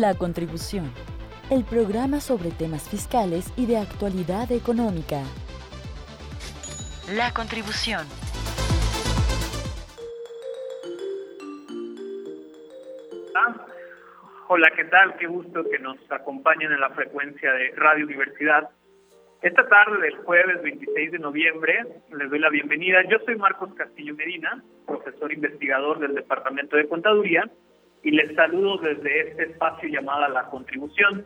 La Contribución, el programa sobre temas fiscales y de actualidad económica. La Contribución. Hola, ¿qué tal? Qué gusto que nos acompañen en la frecuencia de Radio Universidad. Esta tarde del jueves 26 de noviembre les doy la bienvenida. Yo soy Marcos Castillo Medina, profesor investigador del Departamento de Contaduría, y les saludo desde este espacio llamado La Contribución.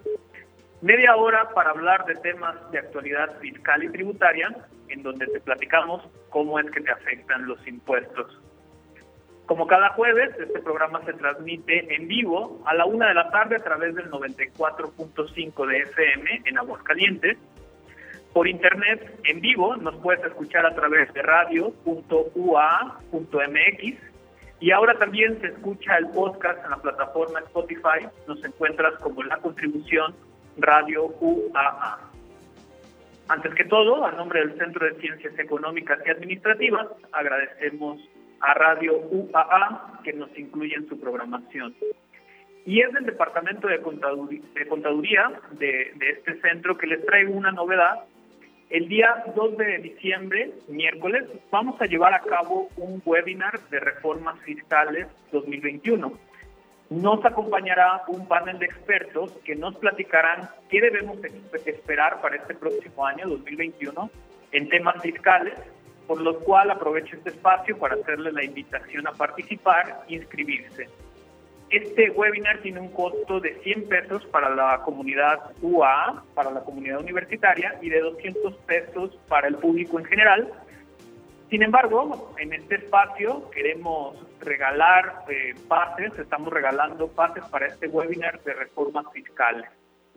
Media hora para hablar de temas de actualidad fiscal y tributaria, en donde te platicamos cómo es que te afectan los impuestos. Como cada jueves, este programa se transmite en vivo a la una de la tarde a través del 94.5 de FM en Aguascalientes. Por internet en vivo nos puedes escuchar a través de radio.ua.mx y ahora también se escucha el podcast en la plataforma Spotify. Nos encuentras como la contribución Radio UAA. Antes que todo, a nombre del Centro de Ciencias Económicas y Administrativas, agradecemos a Radio UAA que nos incluye en su programación. Y es del Departamento de Contaduría de, de, este centro que les traigo una novedad. El día 2 de diciembre, miércoles, vamos a llevar a cabo un webinar de reformas fiscales 2021. Nos acompañará un panel de expertos que nos platicarán qué debemos esperar para este próximo año 2021 en temas fiscales por lo cual aprovecho este espacio para hacerle la invitación a participar e inscribirse. Este webinar tiene un costo de 100 pesos para la comunidad UA, para la comunidad universitaria, y de 200 pesos para el público en general. Sin embargo, en este espacio queremos regalar eh, pases, estamos regalando pases para este webinar de reformas fiscales.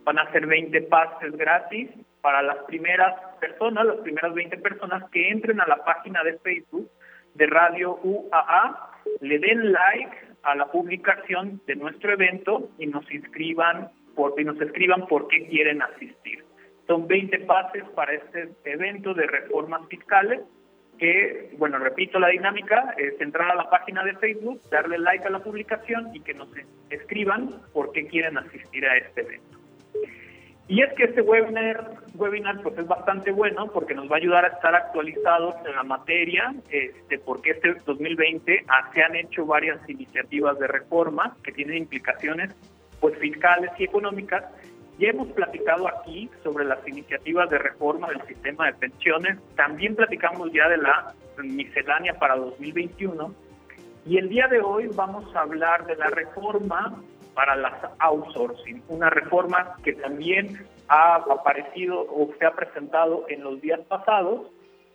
Van a ser 20 pases gratis para las primeras personas, las primeras 20 personas que entren a la página de Facebook de Radio UAA, le den like a la publicación de nuestro evento y nos inscriban por, y nos escriban por qué quieren asistir. Son 20 pases para este evento de reformas fiscales que, bueno, repito la dinámica, es entrar a la página de Facebook, darle like a la publicación y que nos escriban por qué quieren asistir a este evento. Y es que este webinar, webinar pues es bastante bueno porque nos va a ayudar a estar actualizados en la materia, este, porque este 2020 ah, se han hecho varias iniciativas de reforma que tienen implicaciones pues fiscales y económicas. Ya hemos platicado aquí sobre las iniciativas de reforma del sistema de pensiones, también platicamos ya de la miscelánea para 2021 y el día de hoy vamos a hablar de la reforma para las outsourcing, una reforma que también ha aparecido o se ha presentado en los días pasados.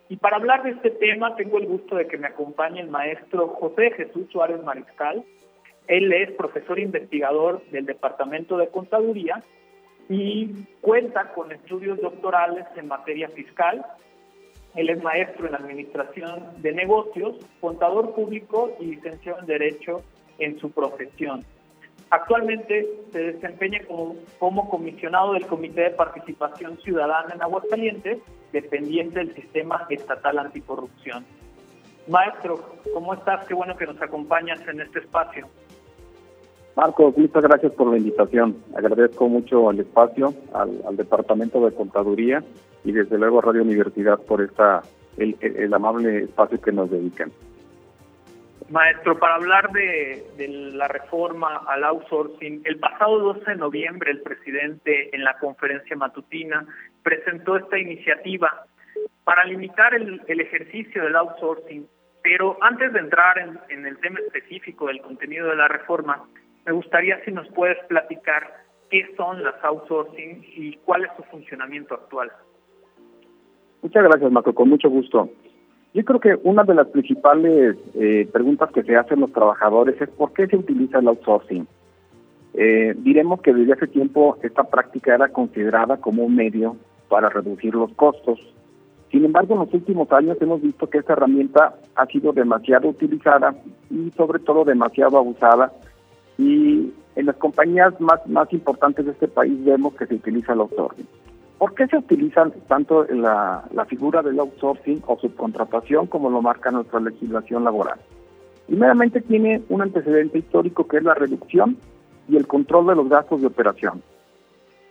Y para hablar de este tema tengo el gusto de que me acompañe el maestro José Jesús Suárez Mariscal. Él es profesor investigador del Departamento de Contaduría y cuenta con estudios doctorales en materia fiscal. Él es maestro en Administración de Negocios, contador público y licenciado en Derecho en su profesión. Actualmente se desempeña como, comisionado del Comité de Participación Ciudadana en Aguascalientes, dependiente del Sistema Estatal Anticorrupción. Maestro, ¿cómo estás? Qué bueno que nos acompañas en este espacio. Marcos, muchas gracias por la invitación. Agradezco mucho el espacio, al, Departamento de Contaduría y desde luego a Radio Universidad por esta el amable espacio que nos dedican. Maestro, para hablar de, la reforma al outsourcing, el pasado 12 de noviembre el presidente en la conferencia matutina presentó esta iniciativa para limitar el, ejercicio del outsourcing. Pero antes de entrar en, en, el tema específico del contenido de la reforma, me gustaría si nos puedes platicar qué son las outsourcing y cuál es su funcionamiento actual. Muchas gracias, Marco, con mucho gusto. Yo creo que una de las principales eh, preguntas que se hacen los trabajadores es por qué se utiliza el outsourcing. Eh, diremos que desde hace tiempo esta práctica era considerada como un medio para reducir los costos. Sin embargo, en los últimos años hemos visto que esta herramienta ha sido demasiado utilizada y sobre todo demasiado abusada y en las compañías más, más importantes de este país vemos que se utiliza el outsourcing. ¿Por qué se utiliza tanto la, figura del outsourcing o subcontratación como lo marca nuestra legislación laboral? Primeramente tiene un antecedente histórico que es la reducción y el control de los gastos de operación.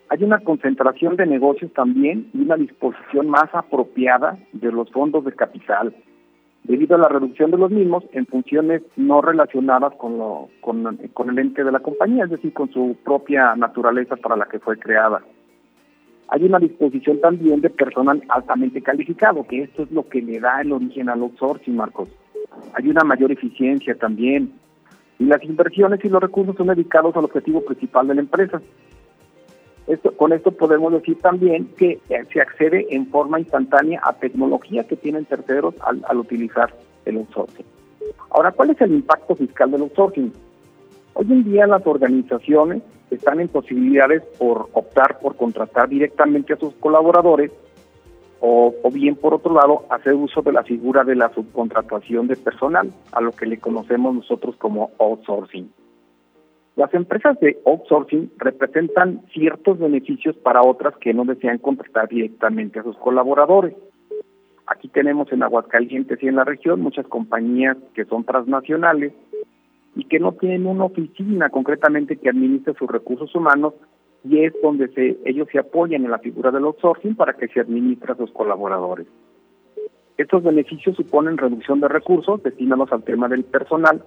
Hay una concentración de negocios también y una disposición más apropiada de los fondos de capital, debido a la reducción de los mismos en funciones no relacionadas con el ente de la compañía, es decir, con su propia naturaleza para la que fue creada. Hay una disposición también de personal altamente calificado, que esto es lo que le da el origen al outsourcing, Marcos. Hay una mayor eficiencia también. Y las inversiones y los recursos son dedicados al objetivo principal de la empresa. Esto, con esto podemos decir también que eh, se accede en forma instantánea a tecnología que tienen terceros al, al utilizar el outsourcing. Ahora, ¿cuál es el impacto fiscal del outsourcing? Hoy en día las organizaciones están en posibilidades por optar por contratar directamente a sus colaboradores o, bien por otro lado hacer uso de la figura de la subcontratación de personal, a lo que le conocemos nosotros como outsourcing. Las empresas de outsourcing representan ciertos beneficios para otras que no desean contratar directamente a sus colaboradores. Aquí tenemos en Aguascalientes y en la región muchas compañías que son transnacionales y que no tienen una oficina concretamente que administre sus recursos humanos y es donde se, ellos se apoyan en la figura del outsourcing para que se administre a sus colaboradores. Estos beneficios suponen reducción de recursos destinados al tema del personal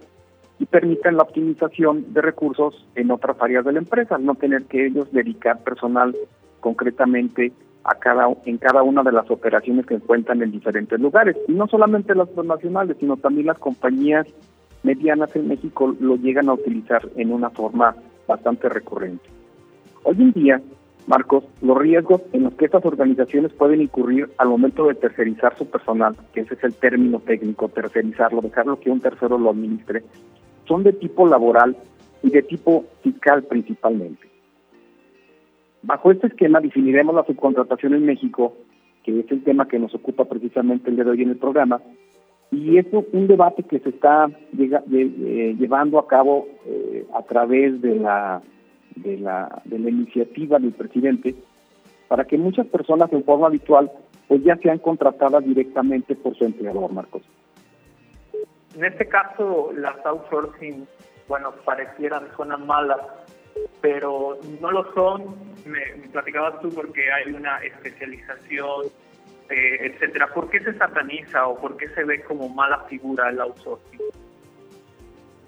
y permiten la optimización de recursos en otras áreas de la empresa, no tener que ellos dedicar personal concretamente a cada en cada una de las operaciones que encuentran en diferentes lugares. Y no solamente las nacionales, sino también las compañías medianas en México lo llegan a utilizar en una forma bastante recurrente. Hoy en día, Marcos, los riesgos en los que estas organizaciones pueden incurrir al momento de tercerizar su personal, que ese es el término técnico, tercerizarlo, dejarlo que un tercero lo administre, son de tipo laboral y de tipo fiscal principalmente. Bajo este esquema definiremos la subcontratación en México, que es el tema que nos ocupa precisamente el día de hoy en el programa, y es un debate que se está eh, llevando a cabo eh, a través de la, de, la, de la iniciativa del presidente para que muchas personas en forma habitual pues ya sean contratadas directamente por su empleador, Marcos. En este caso, las outsourcing, bueno, parecieran, suenan malas, pero no lo son. Me, me platicabas tú porque hay una especialización eh, etcétera. ¿Por qué se sataniza o por qué se ve como mala figura el outsourcing?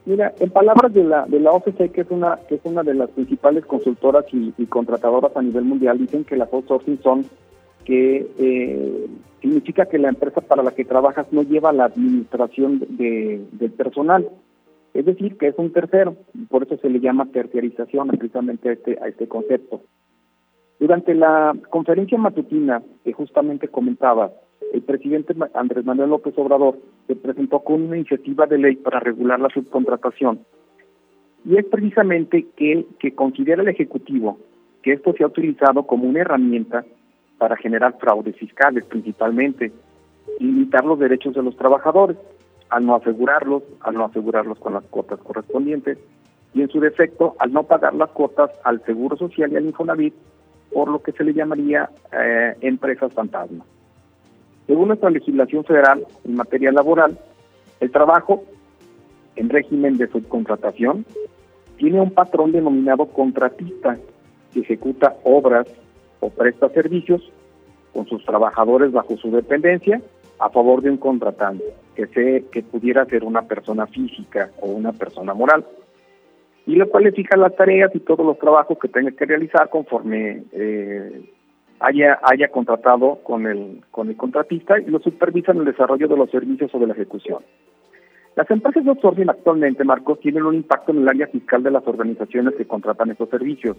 Mira, en palabras de la de la OCC, que es una que es una de las principales consultoras y, contratadoras a nivel mundial, dicen que las outsourcing son que eh, significa que la empresa para la que trabajas no lleva la administración de, del personal, es decir, que es un tercero, por eso se le llama terciarización precisamente a este, a este concepto. Durante la conferencia matutina que justamente comentaba, el presidente Andrés Manuel López Obrador se presentó con una iniciativa de ley para regular la subcontratación. Y es precisamente que, que considera el Ejecutivo que esto se ha utilizado como una herramienta para generar fraudes fiscales principalmente, limitar los derechos de los trabajadores, al no asegurarlos, al no asegurarlos con las cuotas correspondientes, y en su defecto, al no pagar las cuotas al Seguro Social y al Infonavit por lo que se le llamaría eh, empresas fantasma. Según nuestra legislación federal en materia laboral, el trabajo en régimen de subcontratación tiene un patrón denominado contratista que ejecuta obras o presta servicios con sus trabajadores bajo su dependencia a favor de un contratante, que, se, que pudiera ser una persona física o una persona moral y la cual le fija las tareas y todos los trabajos que tenga que realizar conforme eh, haya haya contratado con el con el contratista y lo supervisa en el desarrollo de los servicios o de la ejecución. Las empresas de outsourcing actualmente, Marcos, tienen un impacto en el área fiscal de las organizaciones que contratan estos servicios.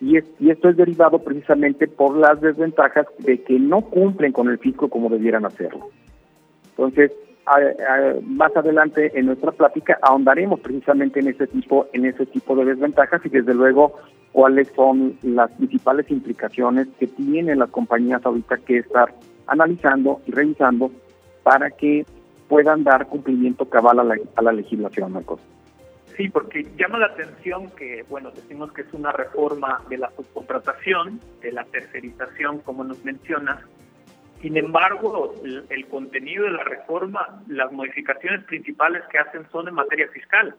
Y, es, y esto es derivado precisamente por las desventajas de que no cumplen con el fisco como debieran hacerlo. Entonces, más adelante en nuestra plática ahondaremos precisamente en ese tipo en ese tipo de desventajas y desde luego cuáles son las principales implicaciones que tienen las compañías ahorita que estar analizando y revisando para que puedan dar cumplimiento cabal a la, a la legislación, Marcos. Sí, porque llama la atención que, bueno, decimos que es una reforma de la subcontratación, de la tercerización, como nos mencionas, sin embargo, el, contenido de la reforma, las modificaciones principales que hacen son en materia fiscal.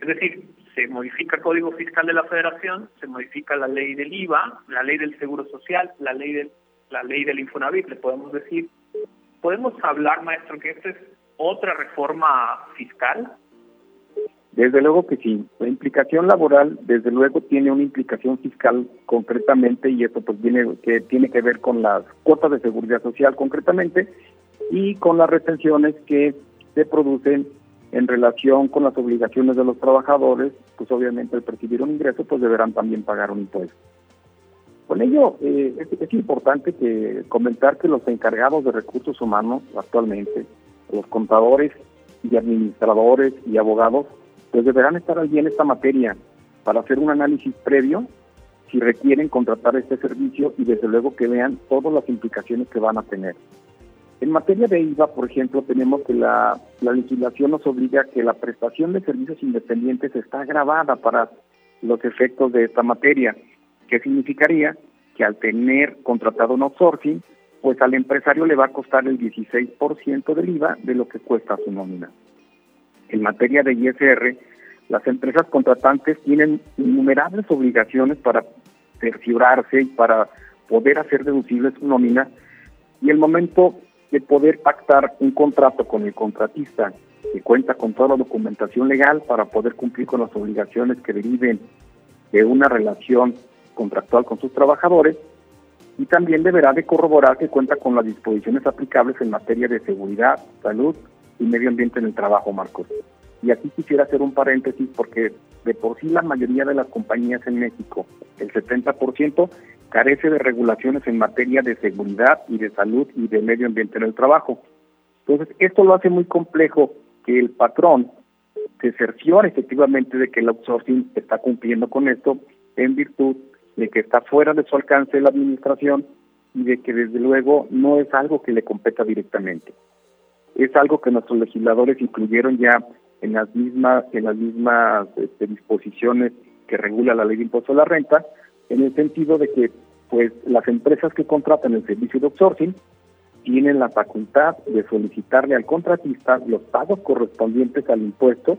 Es decir, se modifica el Código Fiscal de la Federación, se modifica la ley del IVA, la ley del Seguro Social, la ley del, la ley del Infonavit, le podemos decir. ¿Podemos hablar, maestro, que esta es otra reforma fiscal? Desde luego que sí. La implicación laboral, desde luego, tiene una implicación fiscal concretamente y esto pues viene que tiene que ver con las cuotas de seguridad social concretamente y con las retenciones que se producen en relación con las obligaciones de los trabajadores, pues obviamente al percibir un ingreso, pues deberán también pagar un impuesto. Con ello, eh, es, importante que comentar que los encargados de recursos humanos actualmente, los contadores y administradores y abogados, pues deberán estar allí en esta materia para hacer un análisis previo si requieren contratar este servicio y desde luego que vean todas las implicaciones que van a tener. En materia de IVA, por ejemplo, tenemos que la, legislación nos obliga a que la prestación de servicios independientes está grabada para los efectos de esta materia, que significaría que al tener contratado un outsourcing, pues al empresario le va a costar el 16% del IVA de lo que cuesta su nómina. En materia de ISR, las empresas contratantes tienen innumerables obligaciones para cerciorarse y para poder hacer deducible su nómina y el momento de poder pactar un contrato con el contratista que cuenta con toda la documentación legal para poder cumplir con las obligaciones que deriven de una relación contractual con sus trabajadores y también deberá de corroborar que cuenta con las disposiciones aplicables en materia de seguridad, salud y medio ambiente en el trabajo, Marcos. Y aquí quisiera hacer un paréntesis porque de por sí la mayoría de las compañías en México, el 70%, carece de regulaciones en materia de seguridad y de salud y de medio ambiente en el trabajo. Entonces, esto lo hace muy complejo que el patrón se cerciore efectivamente de que el outsourcing está cumpliendo con esto en virtud de que está fuera de su alcance la administración y de que desde luego no es algo que le competa directamente. Es algo que nuestros legisladores incluyeron ya en las mismas en las mismas este, disposiciones que regula la ley de impuesto a la renta, en el sentido de que pues las empresas que contratan el servicio de outsourcing tienen la facultad de solicitarle al contratista los pagos correspondientes al impuesto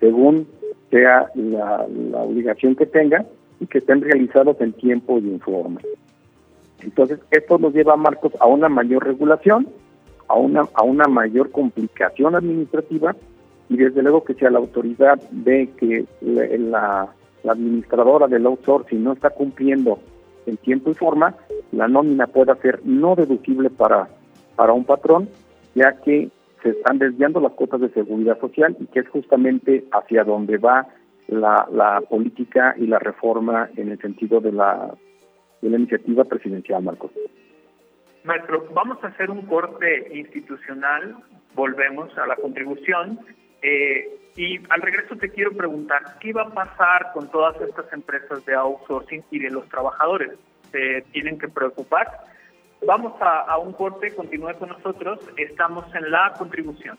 según sea la, obligación que tenga y que estén realizados en tiempo y en forma. Entonces, esto nos lleva, Marcos, a una mayor regulación, a una, a una mayor complicación administrativa y desde luego que si a la autoridad ve que la, la administradora del outsourcing no está cumpliendo en tiempo y forma, la nómina pueda ser no deducible para, para un patrón, ya que se están desviando las cuotas de seguridad social y que es justamente hacia donde va la, la política y la reforma en el sentido de la, de la iniciativa presidencial, Marcos. Maestro, vamos a hacer un corte institucional, volvemos a la contribución eh, y al regreso te quiero preguntar, ¿qué va a pasar con todas estas empresas de outsourcing y de los trabajadores? ¿Se tienen que preocupar? Vamos a, un corte, continúe con nosotros, estamos en la contribución.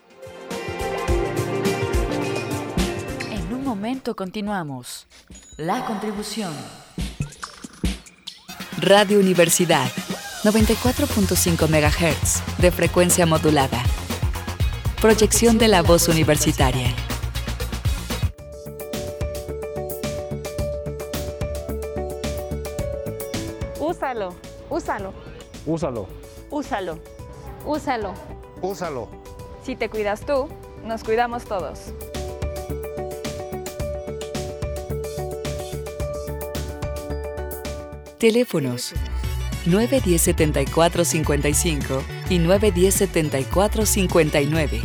En un momento continuamos. La contribución. Radio Universidad, 94.5 MHz, de frecuencia modulada. Proyección de la voz universitaria. Úsalo. Úsalo. Úsalo. Úsalo. Úsalo. Úsalo. Si te cuidas tú, nos cuidamos todos. Teléfonos 910 7455 y 910 7459.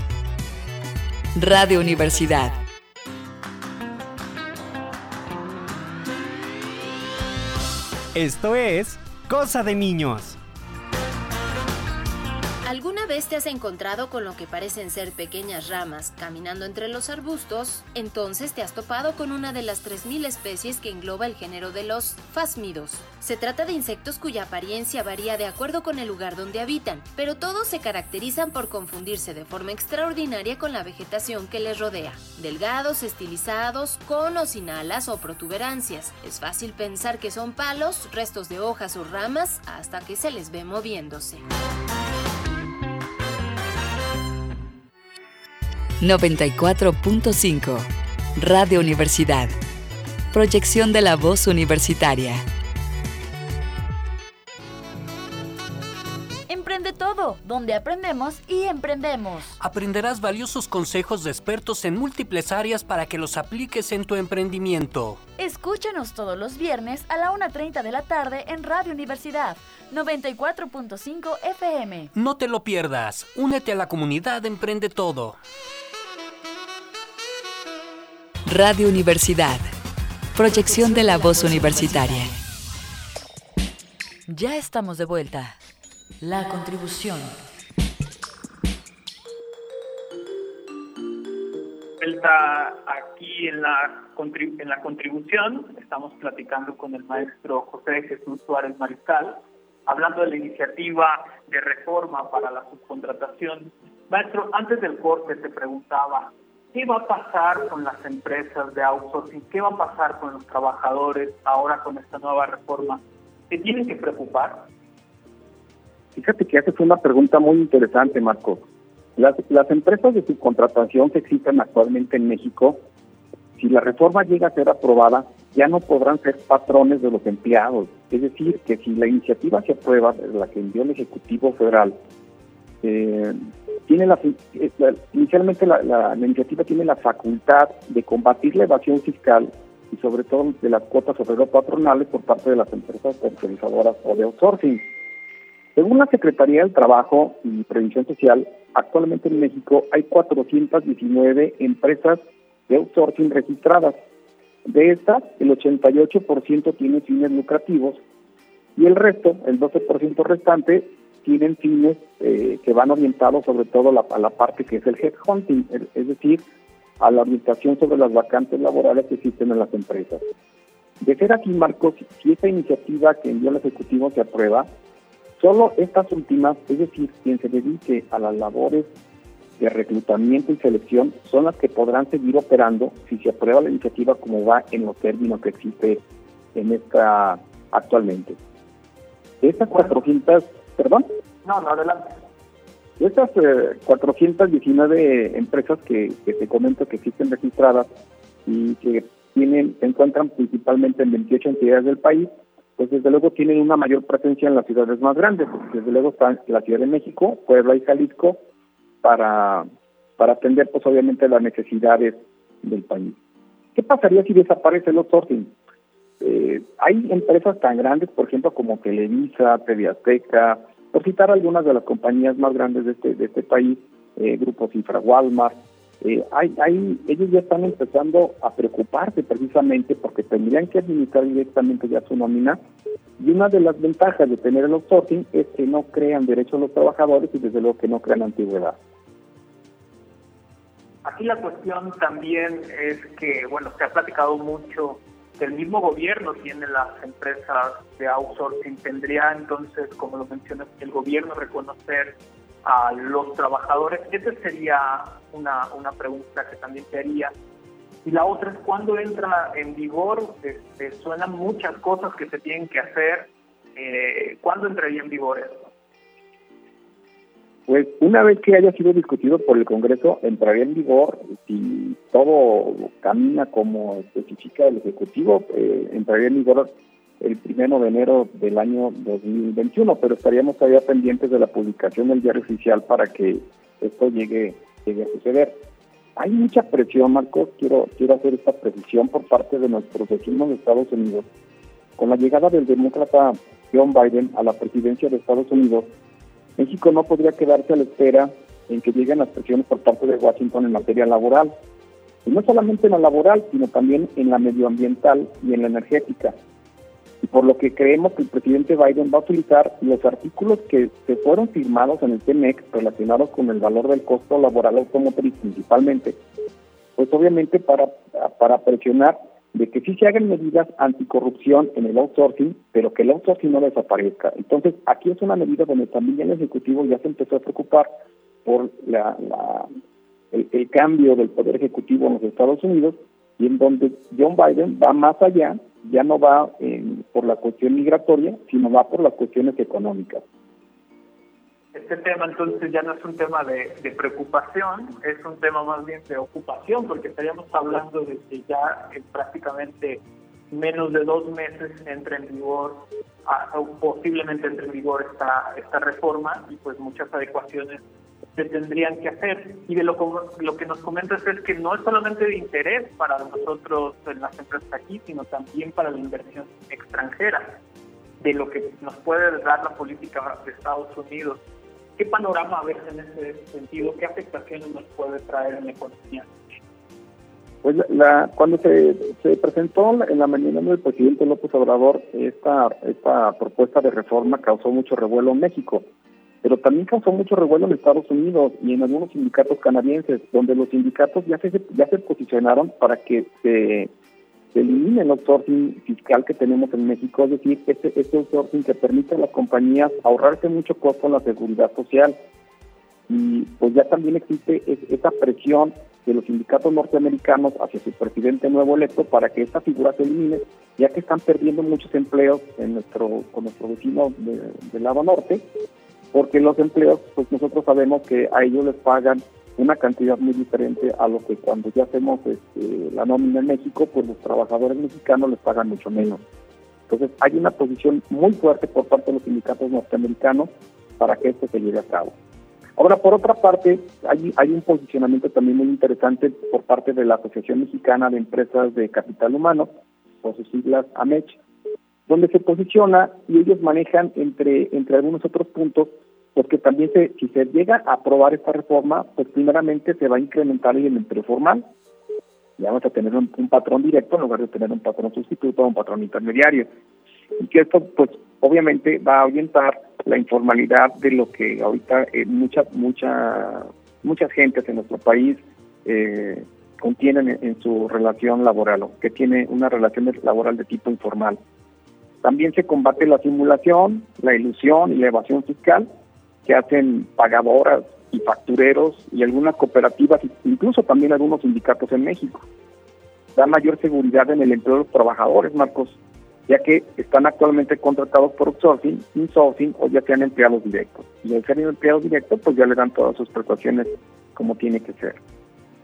Radio Universidad. Esto es Cosa de Niños. ¿Alguna vez te has encontrado con lo que parecen ser pequeñas ramas caminando entre los arbustos? Entonces te has topado con una de las 3.000 especies que engloba el género de los fásmidos. Se trata de insectos cuya apariencia varía de acuerdo con el lugar donde habitan, pero todos se caracterizan por confundirse de forma extraordinaria con la vegetación que les rodea. Delgados, estilizados, con o sin alas o protuberancias. Es fácil pensar que son palos, restos de hojas o ramas, hasta que se les ve moviéndose. 94.5 Radio Universidad. Proyección de la voz universitaria. Donde aprendemos y emprendemos. Aprenderás valiosos consejos de expertos en múltiples áreas para que los apliques en tu emprendimiento. Escúchanos todos los viernes a la 1.30 de la tarde en Radio Universidad 94.5 FM. No te lo pierdas. Únete a la comunidad Emprende Todo. Radio Universidad. Proyección de la voz universitaria. Ya estamos de vuelta. La contribución. Vuelta aquí en la, en la contribución, estamos platicando con el maestro José Jesús Suárez Mariscal, hablando de la iniciativa de reforma para la subcontratación. Maestro, antes del corte te preguntaba, ¿Qué va a pasar con las empresas de outsourcing? ¿Qué va a pasar con los trabajadores ahora con esta nueva reforma? ¿Se tienen que preocupar? Fíjate que haces una pregunta muy interesante, Marco. Las, empresas de subcontratación que existen actualmente en México, si la reforma llega a ser aprobada, ya no podrán ser patrones de los empleados. Es decir, que si la iniciativa se aprueba, la que envió el Ejecutivo Federal, eh, tiene eh, la, inicialmente la, iniciativa tiene la facultad de combatir la evasión fiscal y sobre todo de las cuotas sobre los patronales por parte de las empresas comercializadoras o de outsourcing. Según la Secretaría del Trabajo y Previsión Social, actualmente en México hay 419 empresas de outsourcing registradas. De estas, el 88% tiene fines lucrativos y el resto, el 12% restante, tienen fines eh, que van orientados sobre todo a la parte que es el headhunting, es decir, a la orientación sobre las vacantes laborales que existen en las empresas. De ser aquí, Marcos, si esta iniciativa que envió el Ejecutivo se aprueba, solo estas últimas, es decir, quien se dedique a las labores de reclutamiento y selección, son las que podrán seguir operando si se aprueba la iniciativa como va en los términos que existe en esta actualmente. Estas 400 ¿Perdón? No, no, adelante. De estas 419 eh, empresas que, que te comento que existen registradas y que tienen se encuentran principalmente en 28 entidades del país, pues desde luego tienen una mayor presencia en las ciudades más grandes. Desde luego están la Ciudad de México, Puebla y Jalisco para, para atender pues obviamente las necesidades del país. ¿Qué pasaría si desaparece el outsourcing? Eh, hay empresas tan grandes, por ejemplo, como Televisa, TV Azteca, por citar algunas de las compañías más grandes de este, de este país, eh, Grupo Cifra, Walmart, eh, hay, hay, ellos ya están empezando a preocuparse precisamente porque tendrían que administrar directamente ya su nómina y una de las ventajas de tener el outsourcing es que no crean derechos los trabajadores y desde luego que no crean antigüedad. Aquí la cuestión también es que, bueno, se ha platicado mucho el mismo gobierno tiene las empresas de outsourcing, tendría entonces, como lo mencionas, el gobierno reconocer a los trabajadores. Esa sería una, una pregunta que también te haría. Y la otra es cuándo entra en vigor, este, suenan muchas cosas que se tienen que hacer. Eh, ¿Cuándo entraría en vigor esto? Pues una vez que haya sido discutido por el Congreso, entraría en vigor, si todo camina como especifica el Ejecutivo, eh, entraría en vigor el primero de enero del año 2021, pero estaríamos todavía pendientes de la publicación del diario oficial para que esto llegue, a suceder. Hay mucha presión, Marcos, quiero, quiero hacer esta precisión por parte de nuestros vecinos de Estados Unidos. Con la llegada del demócrata John Biden a la presidencia de Estados Unidos, México no podría quedarse a la espera en que lleguen las presiones por parte de Washington en materia laboral. Y no solamente en la laboral, sino también en la medioambiental y en la energética. Y por lo que creemos que el presidente Biden va a utilizar los artículos que se fueron firmados en el TEMEC relacionados con el valor del costo laboral automotriz principalmente, pues obviamente para, para presionar de que sí se hagan medidas anticorrupción en el outsourcing, pero que el outsourcing no desaparezca. Entonces, aquí es una medida donde también el Ejecutivo ya se empezó a preocupar por la, el, cambio del Poder Ejecutivo en los Estados Unidos y en donde John Biden va más allá, ya no va por la cuestión migratoria, sino va por las cuestiones económicas. este tema entonces ya no es un tema de, preocupación, es un tema más bien de ocupación, porque estaríamos hablando de que ya en prácticamente menos de dos meses entre en vigor, o posiblemente entre en vigor esta, esta reforma y pues muchas adecuaciones se tendrían que hacer. Y de lo, lo que nos comentas es que no es solamente de interés para nosotros en las empresas aquí, sino también para la inversión extranjera, de lo que nos puede dar la política de Estados Unidos ¿Qué panorama ves en ese sentido? ¿Qué afectaciones nos puede traer en la economía? Pues la, cuando se, se presentó en la mañana del presidente López Obrador esta, esta propuesta de reforma causó mucho revuelo en México, pero también causó mucho revuelo en Estados Unidos y en algunos sindicatos canadienses, donde los sindicatos ya se, ya se posicionaron para que se se elimine el outsourcing fiscal que tenemos en México, es decir, este, este outsourcing que permite a las compañías ahorrarse mucho costo en la seguridad social. Y pues ya también existe esa presión de los sindicatos norteamericanos hacia su presidente nuevo electo para que esta figura se elimine, ya que están perdiendo muchos empleos en nuestro con nuestro vecino del lado norte, porque los empleos, pues nosotros sabemos que a ellos les pagan una cantidad muy diferente a lo que cuando ya hacemos este, la nómina en México, pues los trabajadores mexicanos les pagan mucho menos. Entonces hay una posición muy fuerte por parte de los sindicatos norteamericanos para que esto se lleve a cabo. Ahora, por otra parte, hay, hay un posicionamiento también muy interesante por parte de la Asociación Mexicana de Empresas de Capital Humano, por sus siglas AMECH, donde se posiciona y ellos manejan entre, entre algunos otros puntos porque también se, si se llega a aprobar esta reforma, pues primeramente se va a incrementar el empleo formal. Ya vamos a tener un, patrón directo en lugar de tener un patrón sustituto o un patrón intermediario. Y que esto, pues, obviamente va a orientar la informalidad de lo que ahorita eh, muchas mucha, muchas gentes en nuestro país eh, contienen en, su relación laboral, o que tiene una relación laboral de tipo informal. También se combate la simulación, la ilusión y la evasión fiscal, que hacen pagadoras y factureros y algunas cooperativas, incluso también algunos sindicatos en México. Da mayor seguridad en el empleo de los trabajadores, Marcos, ya que están actualmente contratados por outsourcing, insourcing o ya sean empleados directos. Y al ser empleados directos, pues ya le dan todas sus prestaciones como tiene que ser.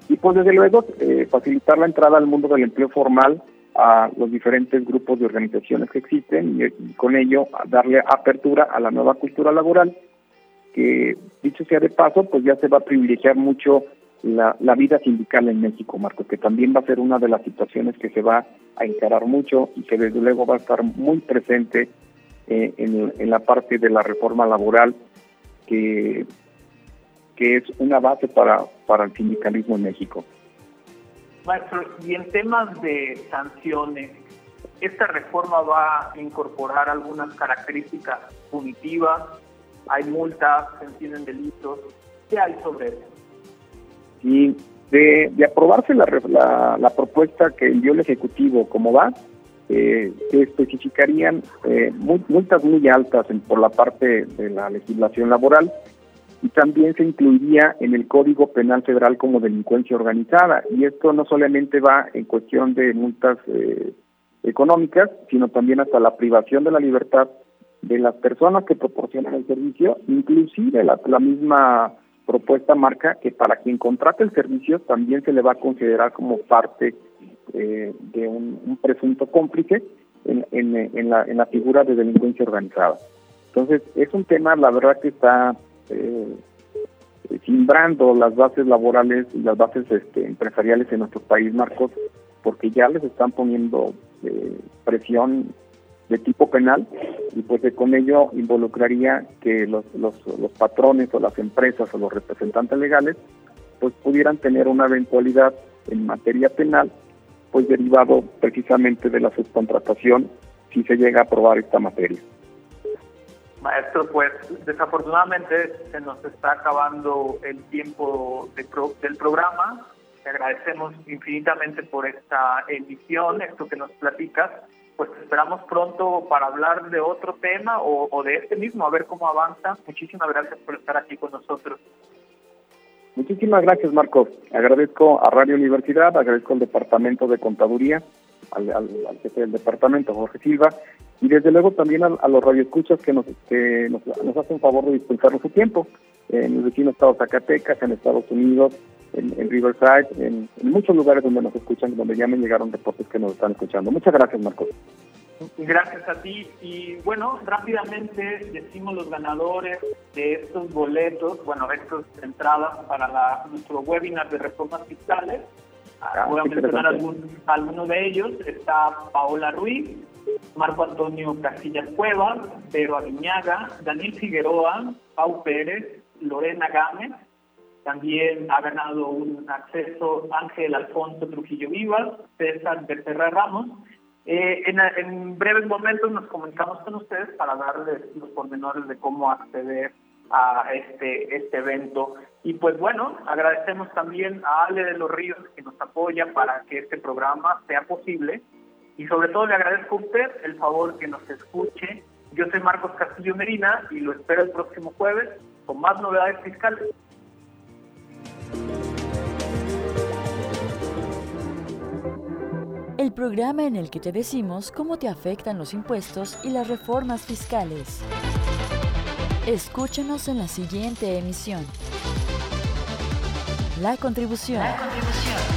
Y pues desde luego eh, facilitar la entrada al mundo del empleo formal a los diferentes grupos de organizaciones que existen y con ello darle apertura a la nueva cultura laboral que dicho sea de paso, pues ya se va a privilegiar mucho la, vida sindical en México, Marco, que también va a ser una de las situaciones que se va a encarar mucho y que desde luego va a estar muy presente eh, en, la parte de la reforma laboral, que, que es una base para, para el sindicalismo en México. Maestro, y en temas de sanciones, ¿esta reforma va a incorporar algunas características punitivas hay multas, se entienden delitos. ¿Qué hay sobre eso? Y de, aprobarse la, la, propuesta que envió el Ejecutivo como va, eh, se especificarían eh, multas muy altas por la parte de la legislación laboral y también se incluiría en el Código Penal Federal como delincuencia organizada. Y esto no solamente va en cuestión de multas eh, económicas, sino también hasta la privación de la libertad de las personas que proporcionan el servicio, inclusive la, misma propuesta marca que para quien contrate el servicio también se le va a considerar como parte eh, de un, presunto cómplice en, en, la, en la figura de delincuencia organizada. Entonces, es un tema, la verdad, que está eh, las bases laborales y las bases este, empresariales en nuestro país, Marcos, porque ya les están poniendo eh, presión de tipo penal y pues con ello involucraría que los, los, los patrones o las empresas o los representantes legales pues pudieran tener una eventualidad en materia penal pues derivado precisamente de la subcontratación si se llega a aprobar esta materia. Maestro, pues desafortunadamente se nos está acabando el tiempo del programa. Te agradecemos infinitamente por esta emisión, esto que nos platicas pues esperamos pronto para hablar de otro tema o, de este mismo, a ver cómo avanza. Muchísimas gracias por estar aquí con nosotros. Muchísimas gracias, Marcos. Agradezco a Radio Universidad, agradezco al Departamento de Contaduría al, jefe del departamento, Jorge Silva, y desde luego también a, los radioescuchas que nos, que nos, nos hacen favor de dispensarnos su tiempo en el vecino estado Zacatecas, en Estados Unidos, en, Riverside, en, muchos lugares donde nos escuchan, donde ya me llegaron reportes que nos están escuchando. Muchas gracias, Marcos. Gracias a ti. Y bueno, rápidamente decimos los ganadores de estos boletos, bueno, estas entradas para la, nuestro webinar de reformas fiscales. Ah, Voy a mencionar algún, alguno de ellos. Está Paola Ruiz, Marco Antonio Casillas Cuevas, Pedro Aguiñaga, Daniel Figueroa, Pau Pérez, Lorena Gámez, también ha ganado un acceso Ángel Alfonso Trujillo Vivas, César Becerra Ramos. Eh, en, breves momentos nos comunicamos con ustedes para darles los pormenores de cómo acceder a este, este evento. Y pues bueno, agradecemos también a Ale de los Ríos que nos apoya para que este programa sea posible. Y sobre todo le agradezco a usted el favor que nos escuche. Yo soy Marcos Castillo Merina y lo espero el próximo jueves con más novedades fiscales. El programa en el que te decimos cómo te afectan los impuestos y las reformas fiscales. Escúchanos en la siguiente emisión. La contribución. La contribución.